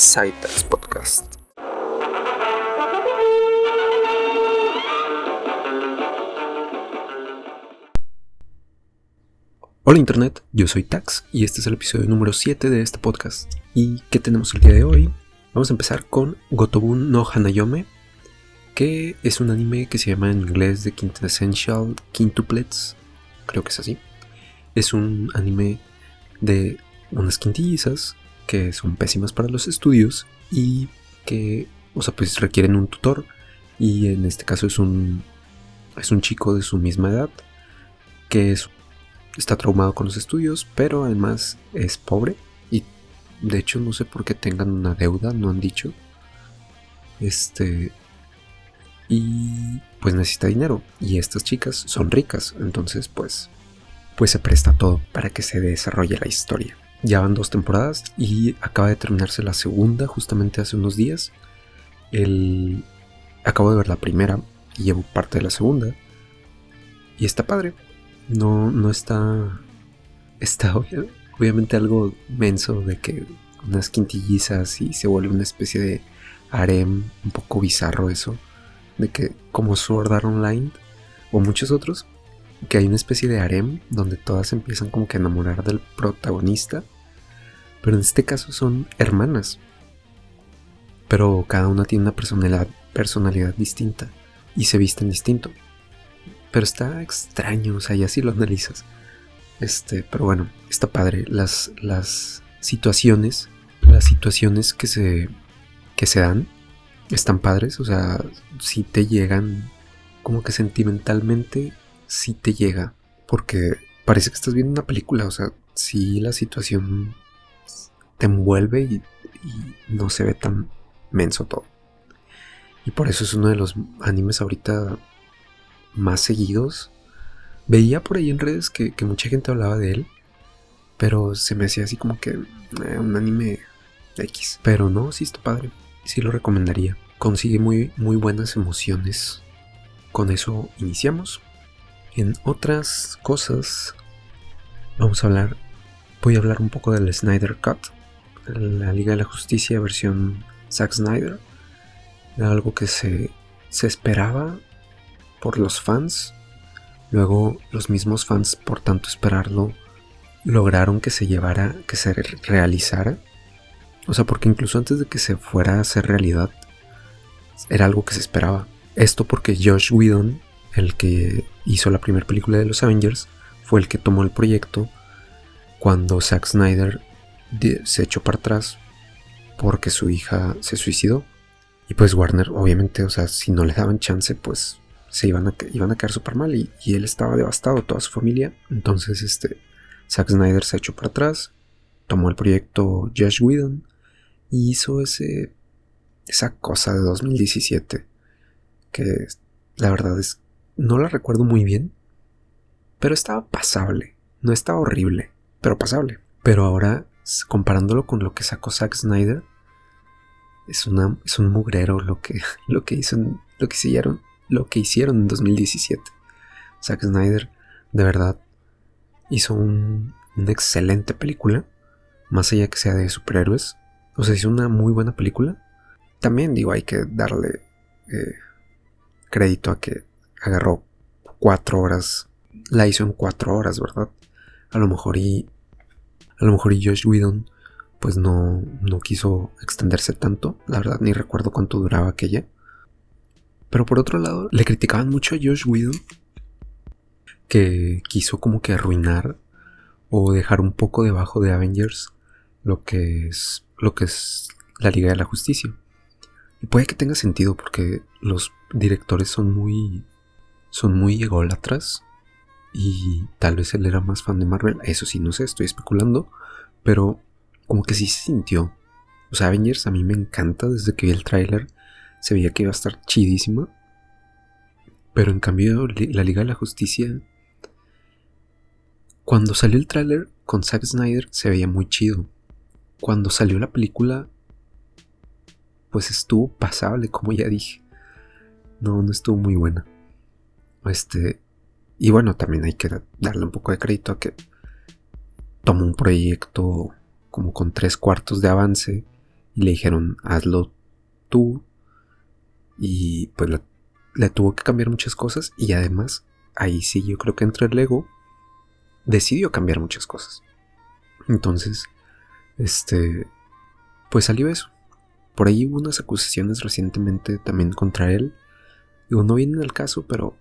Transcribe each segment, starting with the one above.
Cytax Podcast. Hola Internet, yo soy Tax y este es el episodio número 7 de este podcast. ¿Y qué tenemos el día de hoy? Vamos a empezar con Gotobun no Hanayome, que es un anime que se llama en inglés The Quintessential Quintuplets, creo que es así. Es un anime de unas quintillizas que son pésimas para los estudios y que, o sea, pues requieren un tutor y en este caso es un es un chico de su misma edad que es, está traumado con los estudios, pero además es pobre y de hecho no sé por qué tengan una deuda, no han dicho. Este y pues necesita dinero y estas chicas son ricas, entonces pues pues se presta todo para que se desarrolle la historia. Ya van dos temporadas y acaba de terminarse la segunda justamente hace unos días. El... Acabo de ver la primera y llevo parte de la segunda. Y está padre. No, no está... Está obviamente algo menso de que unas quintillizas y se vuelve una especie de harem un poco bizarro eso. De que como Sword Art Online o muchos otros que hay una especie de harem donde todas empiezan como que a enamorar del protagonista, pero en este caso son hermanas. Pero cada una tiene una personalidad, personalidad distinta y se visten distinto. Pero está extraño, o sea, ya si lo analizas. Este, pero bueno, está padre. Las, las situaciones, las situaciones que se, que se dan, están padres. O sea, si te llegan como que sentimentalmente si te llega, porque parece que estás viendo una película, o sea, si la situación te envuelve y, no se ve tan menso todo. Y por eso es uno de los animes ahorita más seguidos. Veía por ahí en redes que, mucha gente hablaba de él, pero se me hacía así como que eh, un anime X. Pero no, sí está padre, sí lo recomendaría. Consigue muy, muy buenas emociones. Con eso iniciamos. En otras cosas, vamos a hablar, voy a hablar un poco del Snyder Cut, la Liga de la Justicia versión Zack Snyder. Era algo que se, se esperaba por los fans. Luego los mismos fans, por tanto esperarlo, lograron que se llevara, que se realizara. O sea, porque incluso antes de que se fuera a hacer realidad, era algo que se esperaba. Esto porque Josh Whedon el que hizo la primera película de los Avengers, fue el que tomó el proyecto cuando Zack Snyder se echó para atrás porque su hija se suicidó. Y pues Warner, obviamente, o sea, si no le daban chance, pues se iban a, iban a quedar súper mal. Y, él estaba devastado, toda su familia. Entonces, este, Zack Snyder se echó para atrás, tomó el proyecto Josh Whedon y hizo ese, esa cosa de 2017 que la verdad es no la recuerdo muy bien, pero estaba pasable. No estaba horrible, pero pasable. Pero ahora, comparándolo con lo que sacó Zack Snyder, es, una, es un mugrero lo que, lo que, hizo, lo que hicieron, lo que hicieron en 2017. Zack Snyder, de verdad, hizo una excelente película, más allá que sea de superhéroes. O sea, hizo una muy buena película. También digo, hay que darle eh, crédito a que agarró cuatro horas, la hizo en cuatro horas, ¿verdad? A lo mejor y a lo mejor y Josh Whedon pues no, no quiso extenderse tanto, la verdad ni recuerdo cuánto duraba aquella. Pero por otro lado, le criticaban mucho a Josh Whedon que quiso como que arruinar o dejar un poco debajo de Avengers lo que es lo que es la Liga de la Justicia. Y puede que tenga sentido porque los directores son muy son muy ególatras y tal vez él era más fan de Marvel. Eso sí, no sé, estoy especulando, pero como que sí se sintió. O sea, Avengers a mí me encanta desde que vi el tráiler. Se veía que iba a estar chidísima. Pero en cambio, la Liga de la Justicia... Cuando salió el tráiler con Zack Snyder se veía muy chido. Cuando salió la película, pues estuvo pasable, como ya dije. No, no estuvo muy buena. Este, y bueno, también hay que darle un poco de crédito a que tomó un proyecto como con tres cuartos de avance y le dijeron hazlo tú y pues le tuvo que cambiar muchas cosas y además ahí sí yo creo que entre el ego decidió cambiar muchas cosas. Entonces, este, pues salió eso. Por ahí hubo unas acusaciones recientemente también contra él. Digo, no vienen al caso, pero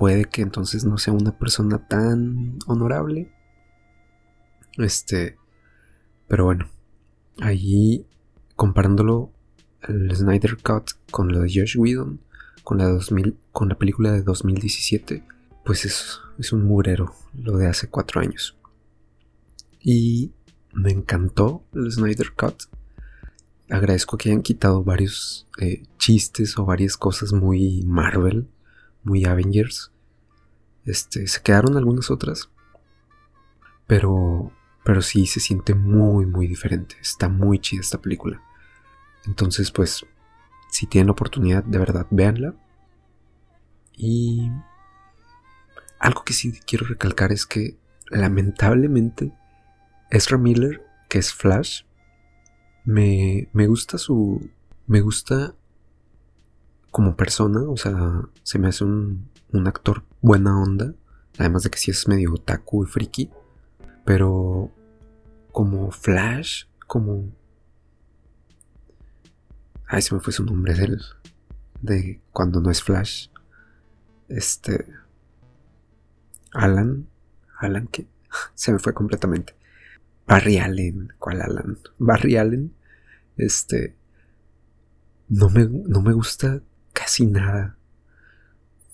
puede que entonces no sea una persona tan honorable. Este, pero bueno, ahí comparándolo el Snyder Cut con lo de Josh Whedon, con la 2000, con la película de 2017, pues es, es un murero lo de hace cuatro años. Y me encantó el Snyder Cut. Agradezco que hayan quitado varios eh, chistes o varias cosas muy Marvel, muy Avengers. Este, se quedaron algunas otras. Pero, pero sí se siente muy, muy diferente. Está muy chida esta película. Entonces, pues, si tienen la oportunidad, de verdad, véanla. Y algo que sí quiero recalcar es que, lamentablemente, Ezra Miller, que es Flash, me, me gusta su. Me gusta como persona, o sea, se me hace un, un actor buena onda, además de que sí es medio otaku y friki, pero como Flash, como... Ay, se me fue su nombre de de cuando no es Flash, este... Alan, Alan que se me fue completamente. Barry Allen, ¿cuál Alan? Barry Allen, este, no me, no me gusta casi nada.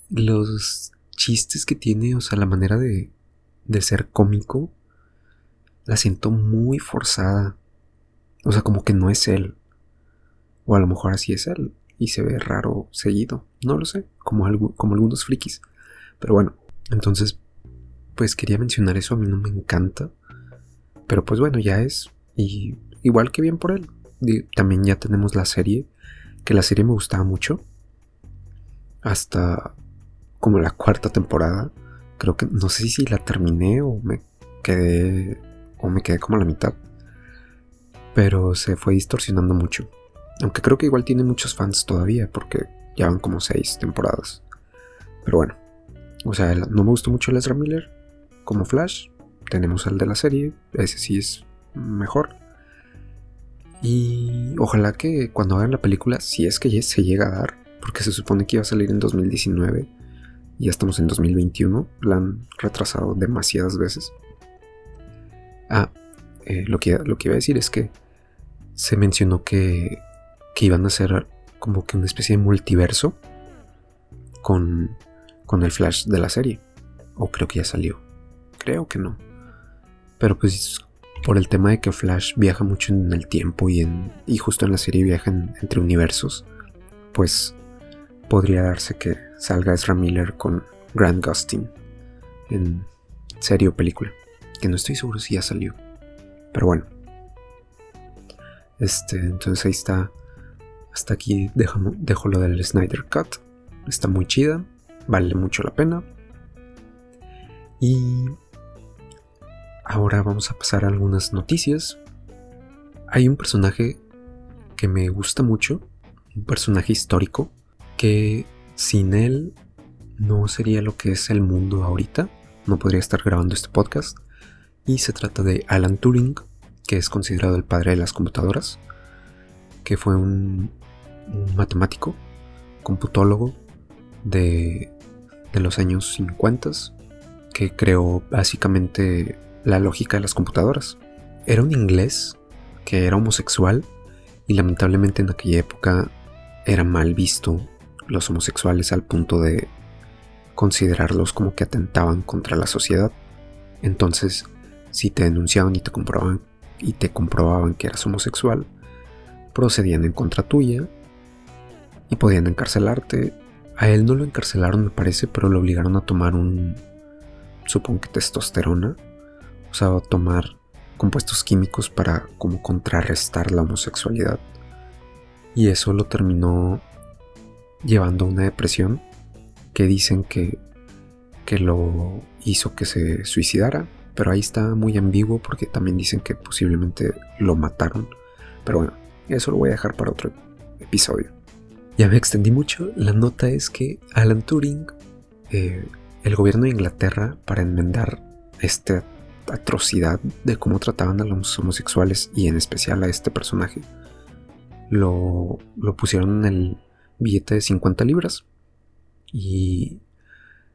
Los chistes que tiene, o sea, la manera de, de ser cómico, la siento muy forzada. O sea, como que no es él. O a lo mejor así es él. Y se ve raro seguido. No lo sé. Como, algo, como algunos frikis. Pero bueno, entonces, pues quería mencionar eso. A mí no me encanta. Pero pues bueno, ya es. Y igual que bien por él. también ya tenemos la serie. Que la serie me gustaba mucho. Hasta como la cuarta temporada. Creo que no sé si la terminé o me quedé. O me quedé como a la mitad. Pero se fue distorsionando mucho. Aunque creo que igual tiene muchos fans todavía. Porque ya van como seis temporadas. Pero bueno. O sea, no me gustó mucho el Ezra Miller como Flash tenemos el de la serie, ese sí es mejor. Y ojalá que cuando hagan la película, si es que se llega a dar, porque se supone que iba a salir en 2019, y ya estamos en 2021, la han retrasado demasiadas veces. Ah, eh, lo, que, lo que iba a decir es que se mencionó que, que iban a hacer como que una especie de multiverso con, con el Flash de la serie. O creo que ya salió. Creo que no. Pero pues por el tema de que Flash viaja mucho en el tiempo y, en, y justo en la serie viajan entre universos, pues podría darse que salga Ezra Miller con Grant Gustin en serie o película. Que no estoy seguro si ya salió. Pero bueno. Este, entonces ahí está. Hasta aquí dejo, dejo lo del Snyder Cut. Está muy chida. Vale mucho la pena. Y Ahora vamos a pasar a algunas noticias. Hay un personaje que me gusta mucho, un personaje histórico, que sin él no sería lo que es el mundo ahorita, no podría estar grabando este podcast. Y se trata de Alan Turing, que es considerado el padre de las computadoras, que fue un, matemático, computólogo de, de los años 50, que creó básicamente la lógica de las computadoras. Era un inglés que era homosexual y lamentablemente en aquella época era mal visto los homosexuales al punto de considerarlos como que atentaban contra la sociedad. Entonces, si te denunciaban y te comprobaban y te comprobaban que eras homosexual, procedían en contra tuya y podían encarcelarte. A él no lo encarcelaron, me parece, pero lo obligaron a tomar un supongo que testosterona usaba tomar compuestos químicos para como contrarrestar la homosexualidad. Y eso lo terminó llevando una depresión que dicen que, que lo hizo que se suicidara. Pero ahí está muy ambiguo porque también dicen que posiblemente lo mataron. Pero bueno, eso lo voy a dejar para otro episodio. Ya me extendí mucho. La nota es que Alan Turing, eh, el gobierno de Inglaterra, para enmendar esta atrocidad de cómo trataban a los homosexuales y en especial a este personaje, lo, lo pusieron en el billete de 50 libras. Y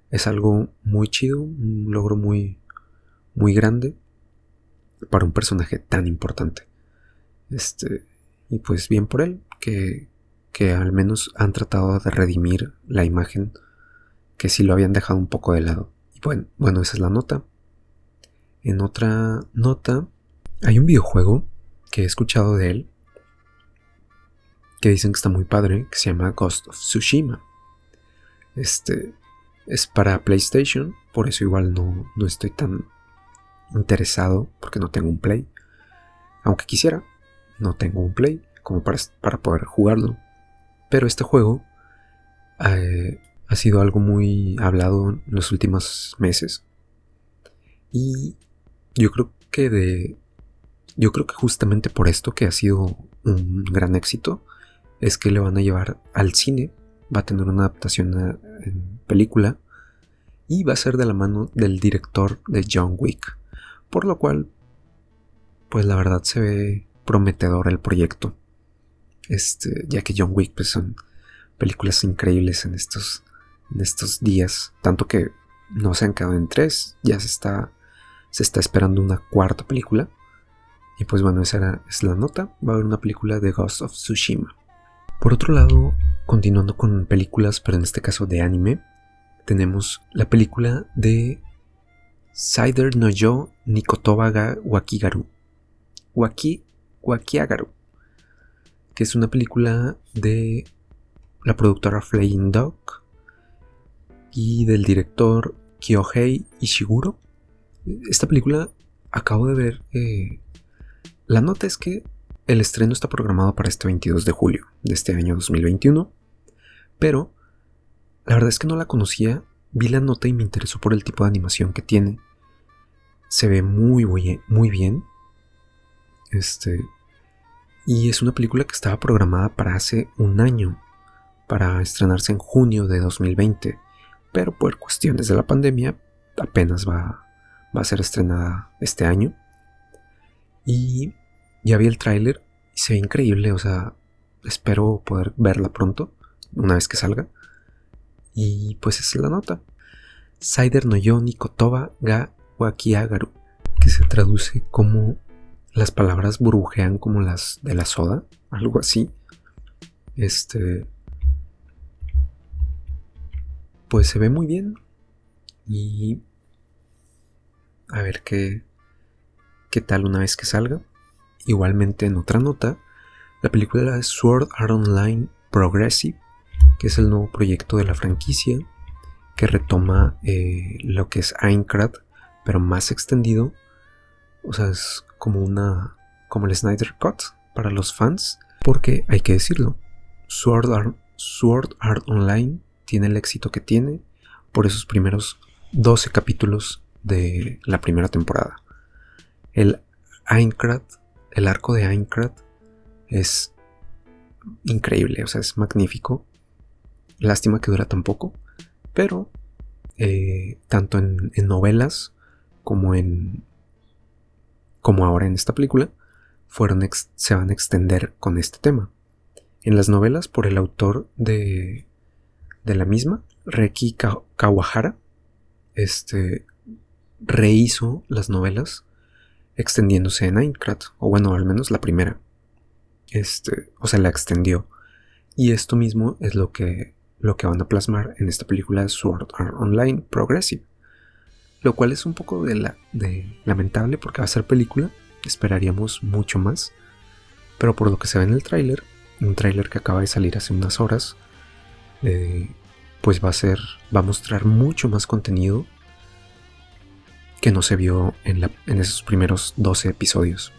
es algo muy chido, un logro muy, muy grande para un personaje tan importante. Este, y pues bien por él, que, que al menos han tratado de redimir la imagen que sí lo habían dejado un poco de lado. Y bueno, bueno, esa es la nota. En otra nota, hay un videojuego que he escuchado de él que dicen que está muy padre, que se llama Ghost of Tsushima. Este es para PlayStation, por eso igual no, no estoy tan interesado porque no tengo un Play. Aunque quisiera, no tengo un Play como para, para poder jugarlo. Pero este juego eh, ha sido algo muy hablado en los últimos meses. Y yo creo que de. Yo creo que justamente por esto que ha sido un gran éxito, es que le van a llevar al cine. Va a tener una adaptación en película. Y va a ser de la mano del director de John Wick. Por lo cual, pues la verdad se ve prometedor el proyecto. Este, ya que John Wick pues son películas increíbles en estos, en estos días. Tanto que no se han quedado en tres. Ya se está, se está esperando una cuarta película. Y pues bueno, esa era, es la nota. Va a haber una película de Ghost of Tsushima. Por otro lado, continuando con películas, pero en este caso de anime, tenemos la película de Saider no Yo Nikotoba ga Wakigaru. Waki, Wakiagaru. Que es una película de la productora Flying Dog y del director Kyohei Ishiguro. Esta película acabo de ver. Eh, la nota es que el estreno está programado para este 22 de julio de este año 2021. Pero la verdad es que no la conocía Vi la nota y me interesó por el tipo de animación que tiene. Se ve muy, muy, bien. Este. Y es una película que estaba programada para hace un año, para estrenarse en junio de 2020, pero por cuestiones de la pandemia apenas va, va a ser estrenada este año. Y ya vi el tráiler y se ve increíble, o sea, espero poder verla pronto, una vez que salga. Y pues esa es la nota. Saider no Yoni Kotoba ga Wakiagaru, que se traduce como las palabras burbujean como las de la soda, algo así. Este. Pues se ve muy bien. Y. A ver qué. qué tal una vez que salga. Igualmente en otra nota, la película Sword Art Online Progressive que es el nuevo proyecto de la franquicia que retoma eh, lo que es Aincrad, pero más extendido. O sea, es como una. como el Snyder Cut para los fans. Porque hay que decirlo. Sword Art, Sword Art Online tiene el éxito que tiene por esos primeros 12 capítulos de la primera temporada. El Aincrad, el arco de Aincrad es increíble, o sea, es magnífico. Lástima que dura tan poco, pero eh, tanto en, novelas como en como ahora en esta película fueron se van a extender con este tema. En las novelas por el autor de, de la misma, Reki Kawahara, este rehizo las novelas extendiéndose en Aincrad, o bueno, al menos la primera. Este, o sea, la extendió. Y esto mismo es lo que lo que van a plasmar en esta película Sword Art Online Progressive. Lo cual es un poco de, la, de lamentable porque va a ser película, esperaríamos mucho más. Pero por lo que se ve en el tráiler, un tráiler que acaba de salir hace unas horas, eh, pues va a ser, va a mostrar mucho más contenido que no se vio en, en esos primeros 12 episodios.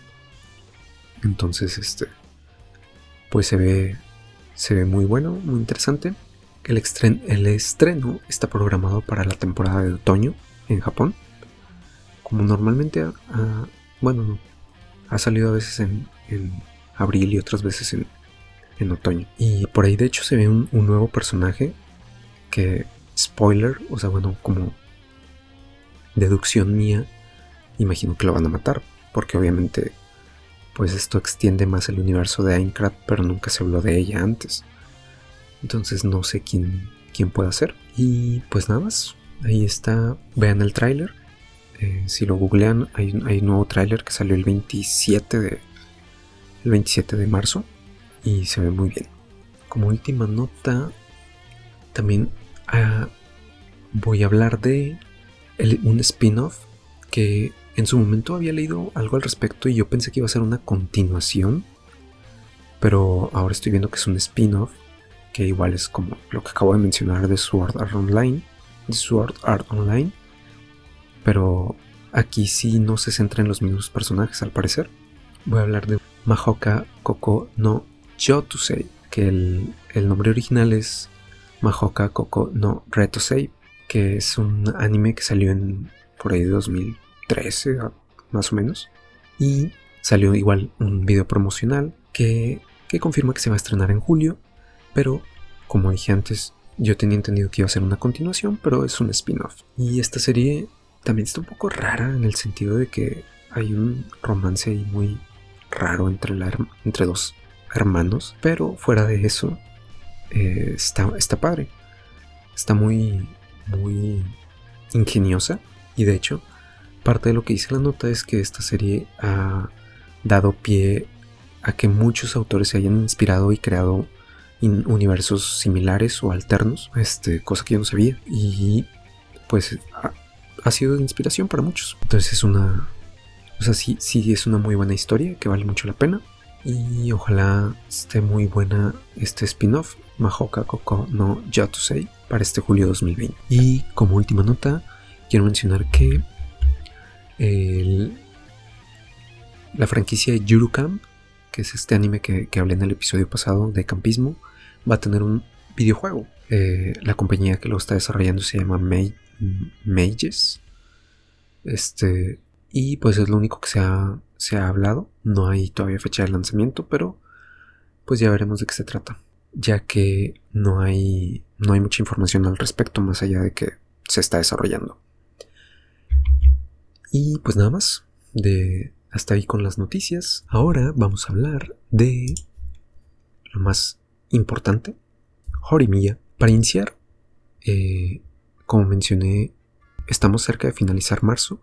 Entonces, este, pues se ve, se ve muy bueno, muy interesante. El, estreno está programado para la temporada de otoño en Japón. Como normalmente, bueno, ha salido a veces en, abril y otras veces en, en otoño. Y por ahí de hecho se ve un, un nuevo personaje que, spoiler, o sea, bueno, como deducción mía, imagino que lo van a matar, porque obviamente pues esto extiende más el universo de Aincrad, pero nunca se habló de ella antes. Entonces no sé quién, quién puede ser. Y pues nada más, ahí está, vean el tráiler. Eh, si lo googlean, hay, hay un nuevo tráiler que salió el 27 de, el 27 de marzo y se ve muy bien. Como última nota, también ah, voy a hablar de un spin-off que en su momento había leído algo al respecto y yo pensé que iba a ser una continuación, pero ahora estoy viendo que es un spin-off, que igual es como lo que acabo de mencionar de Sword Art Online, de Sword Art Online, pero aquí sí no se centra en los mismos personajes al parecer. Voy a hablar de Mahoka Koko no Yotusei, que el, el nombre original es Mahoka Koko no Retosei, que es un anime que salió en por ahí de 2000 13 más o menos. Y salió igual un video promocional que, que confirma que se va a estrenar en julio, pero como dije antes, yo tenía entendido que iba a ser una continuación, pero es un spin-off. Y esta serie también está un poco rara en el sentido de que hay un romance ahí muy raro entre, la, entre dos hermanos, pero fuera de eso, eh, está, está padre. Está muy, muy ingeniosa y de hecho Parte de lo que dice la nota es que esta serie ha dado pie a que muchos autores se hayan inspirado y creado universos similares o alternos, este, cosa que yo no sabía. Y pues ha, sido de inspiración para muchos. Entonces es una... O sea, sí, sí es una muy buena historia que vale mucho la pena. Y ojalá esté muy buena este spin-off, Mahoka Koko no Yatusei, para este julio 2020. Y como última nota, quiero mencionar que la franquicia de Yurukam, que es este anime que, hablé en el episodio pasado de campismo, va a tener un videojuego. Eh, la compañía que lo está desarrollando se llama Mages. Este, y pues es lo único que se ha, se ha hablado. No hay todavía fecha de lanzamiento, pero pues ya veremos de qué se trata. Ya que no hay, no hay mucha información al respecto, más allá de que se está desarrollando. Y pues nada más, de hasta ahí con las noticias. Ahora vamos a hablar de lo más importante, Jorimilla. Para iniciar, eh, como mencioné, estamos cerca de finalizar marzo.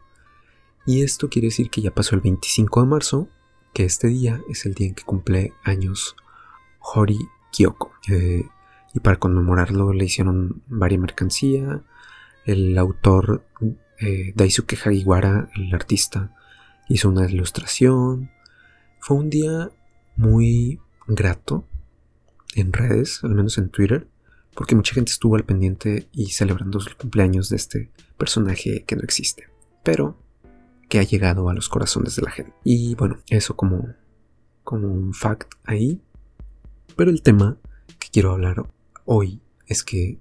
Y esto quiere decir que ya pasó el 25 de marzo, que este día es el día en que cumple años Hori Kyoko. Y para conmemorarlo le hicieron varias mercancía. El autor eh, Daisuke Hagiwara, el artista, hizo una ilustración. Fue un día muy grato en redes, al menos en Twitter, porque mucha gente estuvo al pendiente y celebrando el cumpleaños de este personaje que no existe, pero que ha llegado a los corazones de la gente. Y bueno, eso como, como un fact ahí. Pero el tema que quiero hablar hoy es que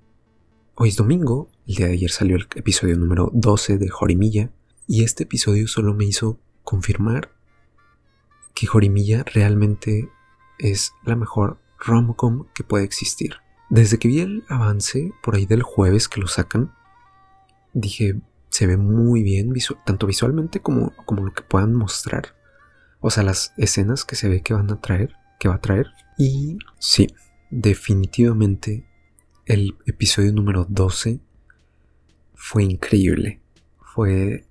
Hoy es domingo, el día de ayer salió el episodio número 12 de Jorimilla y este episodio solo me hizo confirmar que Jorimilla realmente es la mejor romcom que puede existir. Desde que vi el avance por ahí del jueves que lo sacan, dije, se ve muy bien, tanto visualmente como, como lo que puedan mostrar. O sea, las escenas que se ve que van a traer, que va a traer. Y sí, definitivamente el episodio número 12 fue increíble. Fue.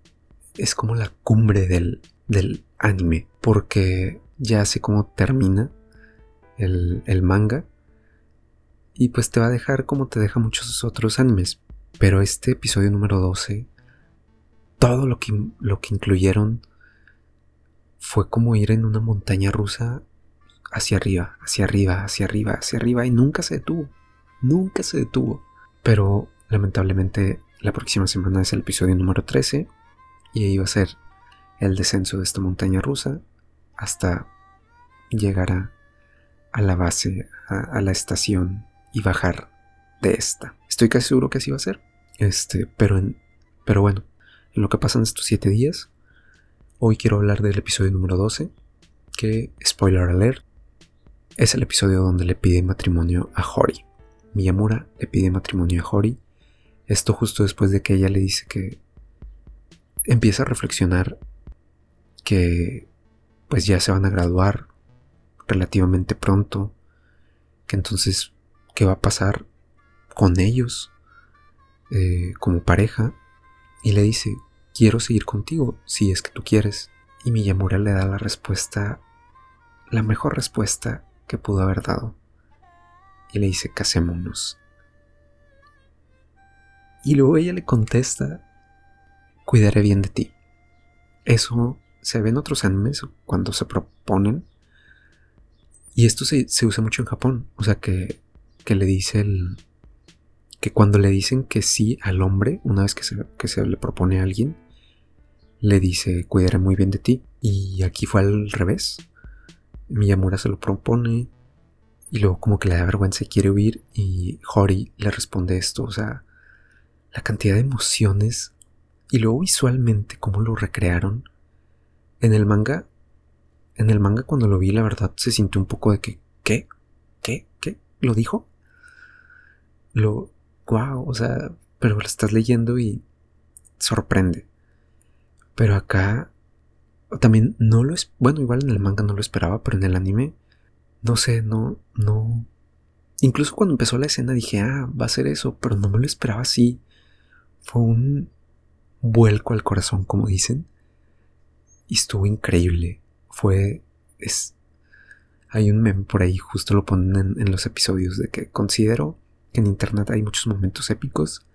Es como la cumbre del, del anime. Porque ya sé cómo termina el, el manga. Y pues te va a dejar como te deja muchos otros animes. Pero este episodio número 12. Todo lo que, lo que incluyeron fue como ir en una montaña rusa hacia arriba, hacia arriba, hacia arriba, hacia arriba y nunca se detuvo nunca se detuvo. Pero lamentablemente la próxima semana es el episodio número 13 y ahí va a ser el descenso de esta montaña rusa hasta llegar a, la base, a, la estación y bajar de esta. Estoy casi seguro que así va a ser. Este, pero, en, pero bueno, en lo que pasan estos 7 días, hoy quiero hablar del episodio número 12, que, spoiler alert, es el episodio donde le pide matrimonio a Hori. Miyamura le pide matrimonio a Hori. Esto justo después de que ella le dice que empieza a reflexionar que pues ya se van a graduar relativamente pronto, que entonces, ¿qué va a pasar con ellos eh, como pareja? Y le dice, quiero seguir contigo si es que tú quieres. Y Miyamura le da la respuesta, la mejor respuesta que pudo haber dado. Y le dice, casémonos. Y luego ella le contesta, cuidaré bien de ti. Eso se ve en otros animes cuando se proponen. Y esto se, usa mucho en Japón. O sea que, que, le dice el... Que cuando le dicen que sí al hombre, una vez que se, que se le propone a alguien, le dice, cuidaré muy bien de ti. Y aquí fue al revés. Miyamura se lo propone y luego como que le da vergüenza y quiere huir y Hori le responde esto. O sea, la cantidad de emociones y luego visualmente cómo lo recrearon. En el manga, en el manga cuando lo vi la verdad se sintió un poco de que, ¿qué? ¿Qué? ¿Qué? ¿Lo dijo? Lo, wow, o sea, pero lo estás leyendo y sorprende. Pero acá también no lo es, bueno, igual en el manga no lo esperaba, pero en el anime no sé, no no incluso cuando empezó la escena dije, "Ah, va a ser eso", pero no me lo esperaba así. Fue un vuelco al corazón, como dicen. Y estuvo increíble. Fue es hay un meme por ahí, justo lo ponen en, en los episodios de que considero que en internet hay muchos momentos épicos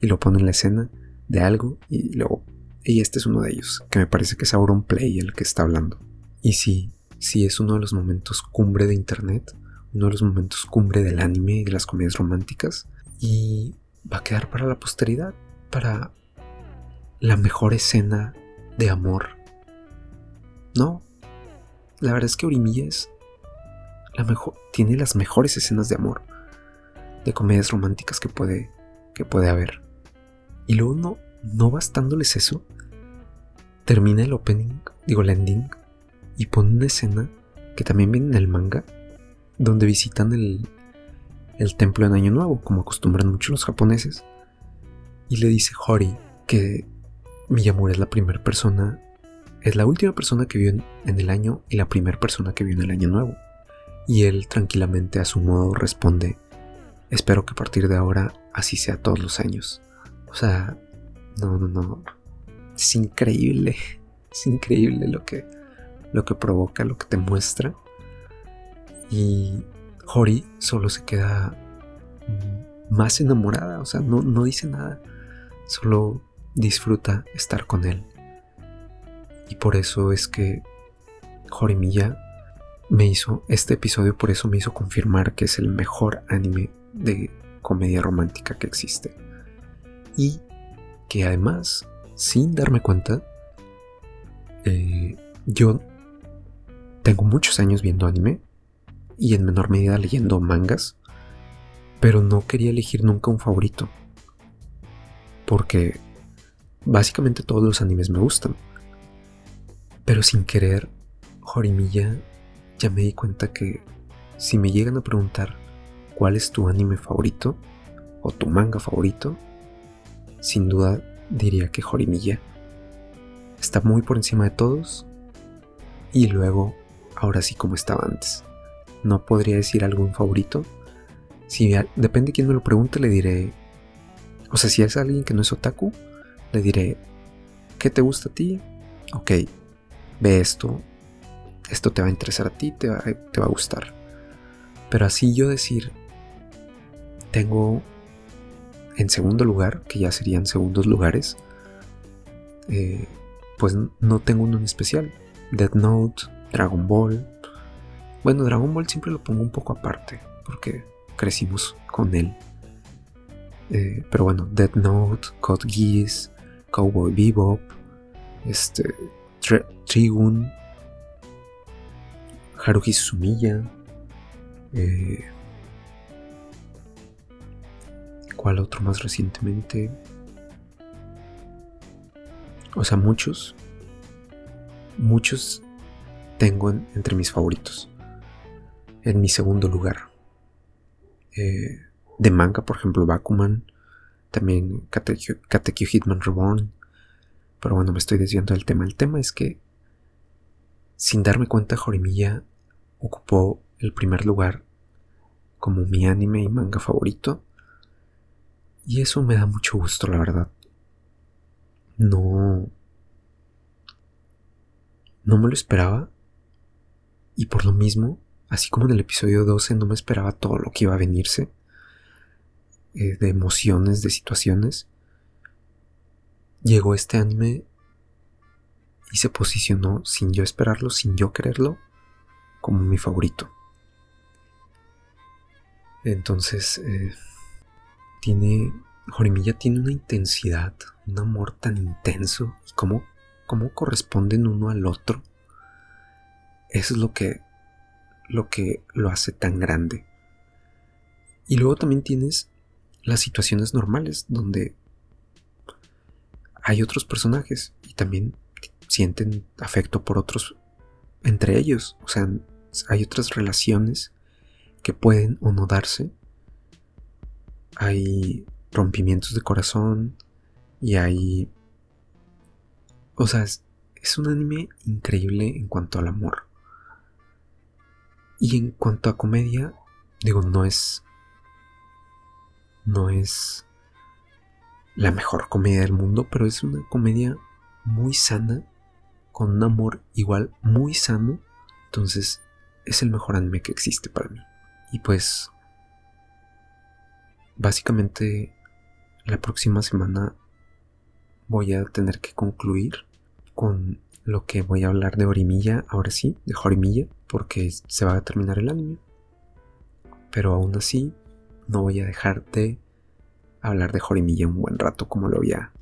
y lo ponen en la escena de algo y luego y este es uno de ellos, que me parece que es Auron Play el que está hablando. Y sí, sí es uno de los momentos cumbre de Internet, uno de los momentos cumbre del anime y de las comedias románticas. Y va a quedar para la posteridad, para la mejor escena de amor. No, la verdad es que Orimilla es la mejor, tiene las mejores escenas de amor, de comedias románticas que puede, que puede haber. Y luego no, no bastándoles eso, termina el opening, digo el ending, y pone una escena que también viene en el manga, donde visitan el, el templo en Año Nuevo, como acostumbran mucho los japoneses, y le dice Hori que Miyamura es la primera persona, es la última persona que vio en, en el año y la primera persona que vio en el Año Nuevo. Y él tranquilamente a su modo responde, espero que a partir de ahora así sea todos los años. O sea, no, no, no. Es increíble. Es increíble lo que, lo que provoca, lo que te muestra. Y Hori solo se queda más enamorada. O sea, no, no dice nada. Solo disfruta estar con él. Y por eso es que Horimiya me hizo, este episodio por eso me hizo confirmar que es el mejor anime de comedia romántica que existe. Y que además, sin darme cuenta, eh, yo tengo muchos años viendo anime y en menor medida leyendo mangas, pero no quería elegir nunca un favorito. Porque básicamente todos los animes me gustan. Pero sin querer, Jorimilla, ya me di cuenta que si me llegan a preguntar cuál es tu anime favorito o tu manga favorito, sin duda diría que Jorimilla. Está muy por encima de todos y luego, ahora sí como estaba antes. No podría decir algún favorito. Si depende de quién me lo pregunte, le diré. O sea, si es alguien que no es otaku, le diré: ¿Qué te gusta a ti? Ok, ve esto. Esto te va a interesar a ti, te va, te va a gustar. Pero así yo decir: Tengo en segundo lugar, que ya serían segundos lugares, eh, pues no tengo uno en especial. Death Note, Dragon Ball. Bueno, Dragon Ball siempre lo pongo un poco aparte, porque crecimos con él. Eh, pero bueno, Death Note, Code Geass, Cowboy Bebop, este, Trigun, Haruhi Sumiya, eh, ¿Cuál otro más recientemente? O sea, muchos. Muchos tengo entre mis favoritos. en mi segundo lugar. Eh, de manga, por ejemplo, Bakuman, también Katekyo, Hitman Reborn. Pero bueno, me estoy desviando del tema. El tema es que, sin darme cuenta, Jorimilla ocupó el primer lugar como mi anime y manga favorito. Y eso me da mucho gusto, la verdad. No. No me lo esperaba. Y por lo mismo, así como en el episodio 12 no me esperaba todo lo que iba a venirse, eh, de emociones, de situaciones, llegó este anime y se posicionó sin yo esperarlo, sin yo quererlo, como mi favorito. Entonces, eh, tiene. Jorimilla tiene una intensidad, un amor tan intenso y cómo corresponden uno al otro. Eso es lo que, lo que lo hace tan grande. Y luego también tienes las situaciones normales donde hay otros personajes y también sienten afecto por otros entre ellos. O sea, hay otras relaciones que pueden o no darse. Hay rompimientos de corazón y hay... O sea, es, un anime increíble en cuanto al amor. Y en cuanto a comedia, digo, no es no es la mejor comedia del mundo, pero es una comedia muy sana, con un amor igual muy sano. Entonces es el mejor anime que existe para mí. Y pues básicamente la próxima semana voy a tener que concluir con lo que voy a hablar de Orimilla, ahora sí, de Jorimilla, porque se va a terminar el anime. Pero aún así, no voy a dejar de hablar de Jorimilla un buen rato como lo había,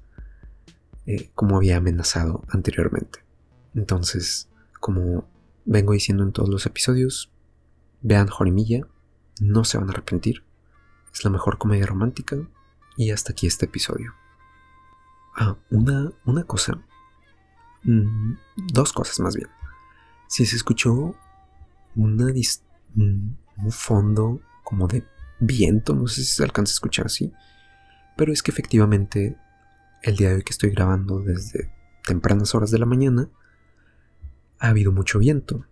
eh, como había amenazado anteriormente. Entonces, como vengo diciendo en todos los episodios, vean Jorimilla, no se van a arrepentir. Es la mejor comedia romántica y hasta aquí este episodio. Ah, una, una cosa. Mm, dos cosas más bien. Si se escuchó una un fondo como de viento, no sé si se alcanza a escuchar así, pero es que efectivamente el día de hoy que estoy grabando desde tempranas horas de la mañana, ha habido mucho viento.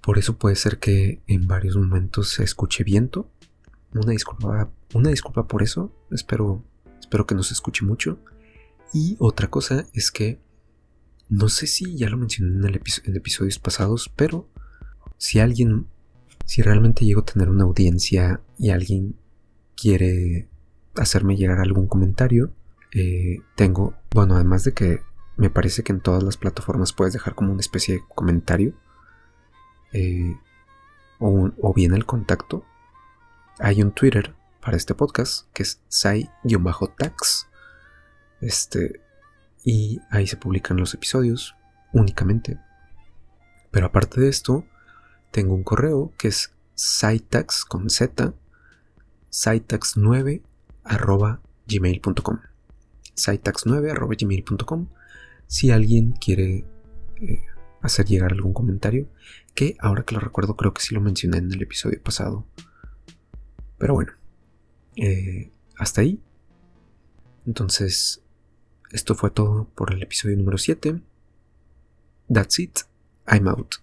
Por eso puede ser que en varios momentos se escuche viento. Una disculpa, una disculpa por eso. Espero, espero que no se escuche mucho. Y otra cosa es que no sé si ya lo mencioné en, el en episodios pasados, pero si alguien, si realmente llego a tener una audiencia y alguien quiere hacerme llegar algún comentario, eh, tengo, bueno, además de que me parece que en todas las plataformas puedes dejar como una especie de comentario eh, o, bien el contacto. Hay un Twitter para este podcast que es sai-tax. Este, y ahí se publican los episodios únicamente. Pero aparte de esto, tengo un correo que es saitax con z, saitax9 arroba gmail.com. Sitax9 arroba gmail.com. Si alguien quiere eh, hacer llegar algún comentario, que ahora que lo recuerdo creo que sí lo mencioné en el episodio pasado. Pero bueno, eh, hasta ahí. Entonces, esto fue todo por el episodio número 7. That's it. I'm out.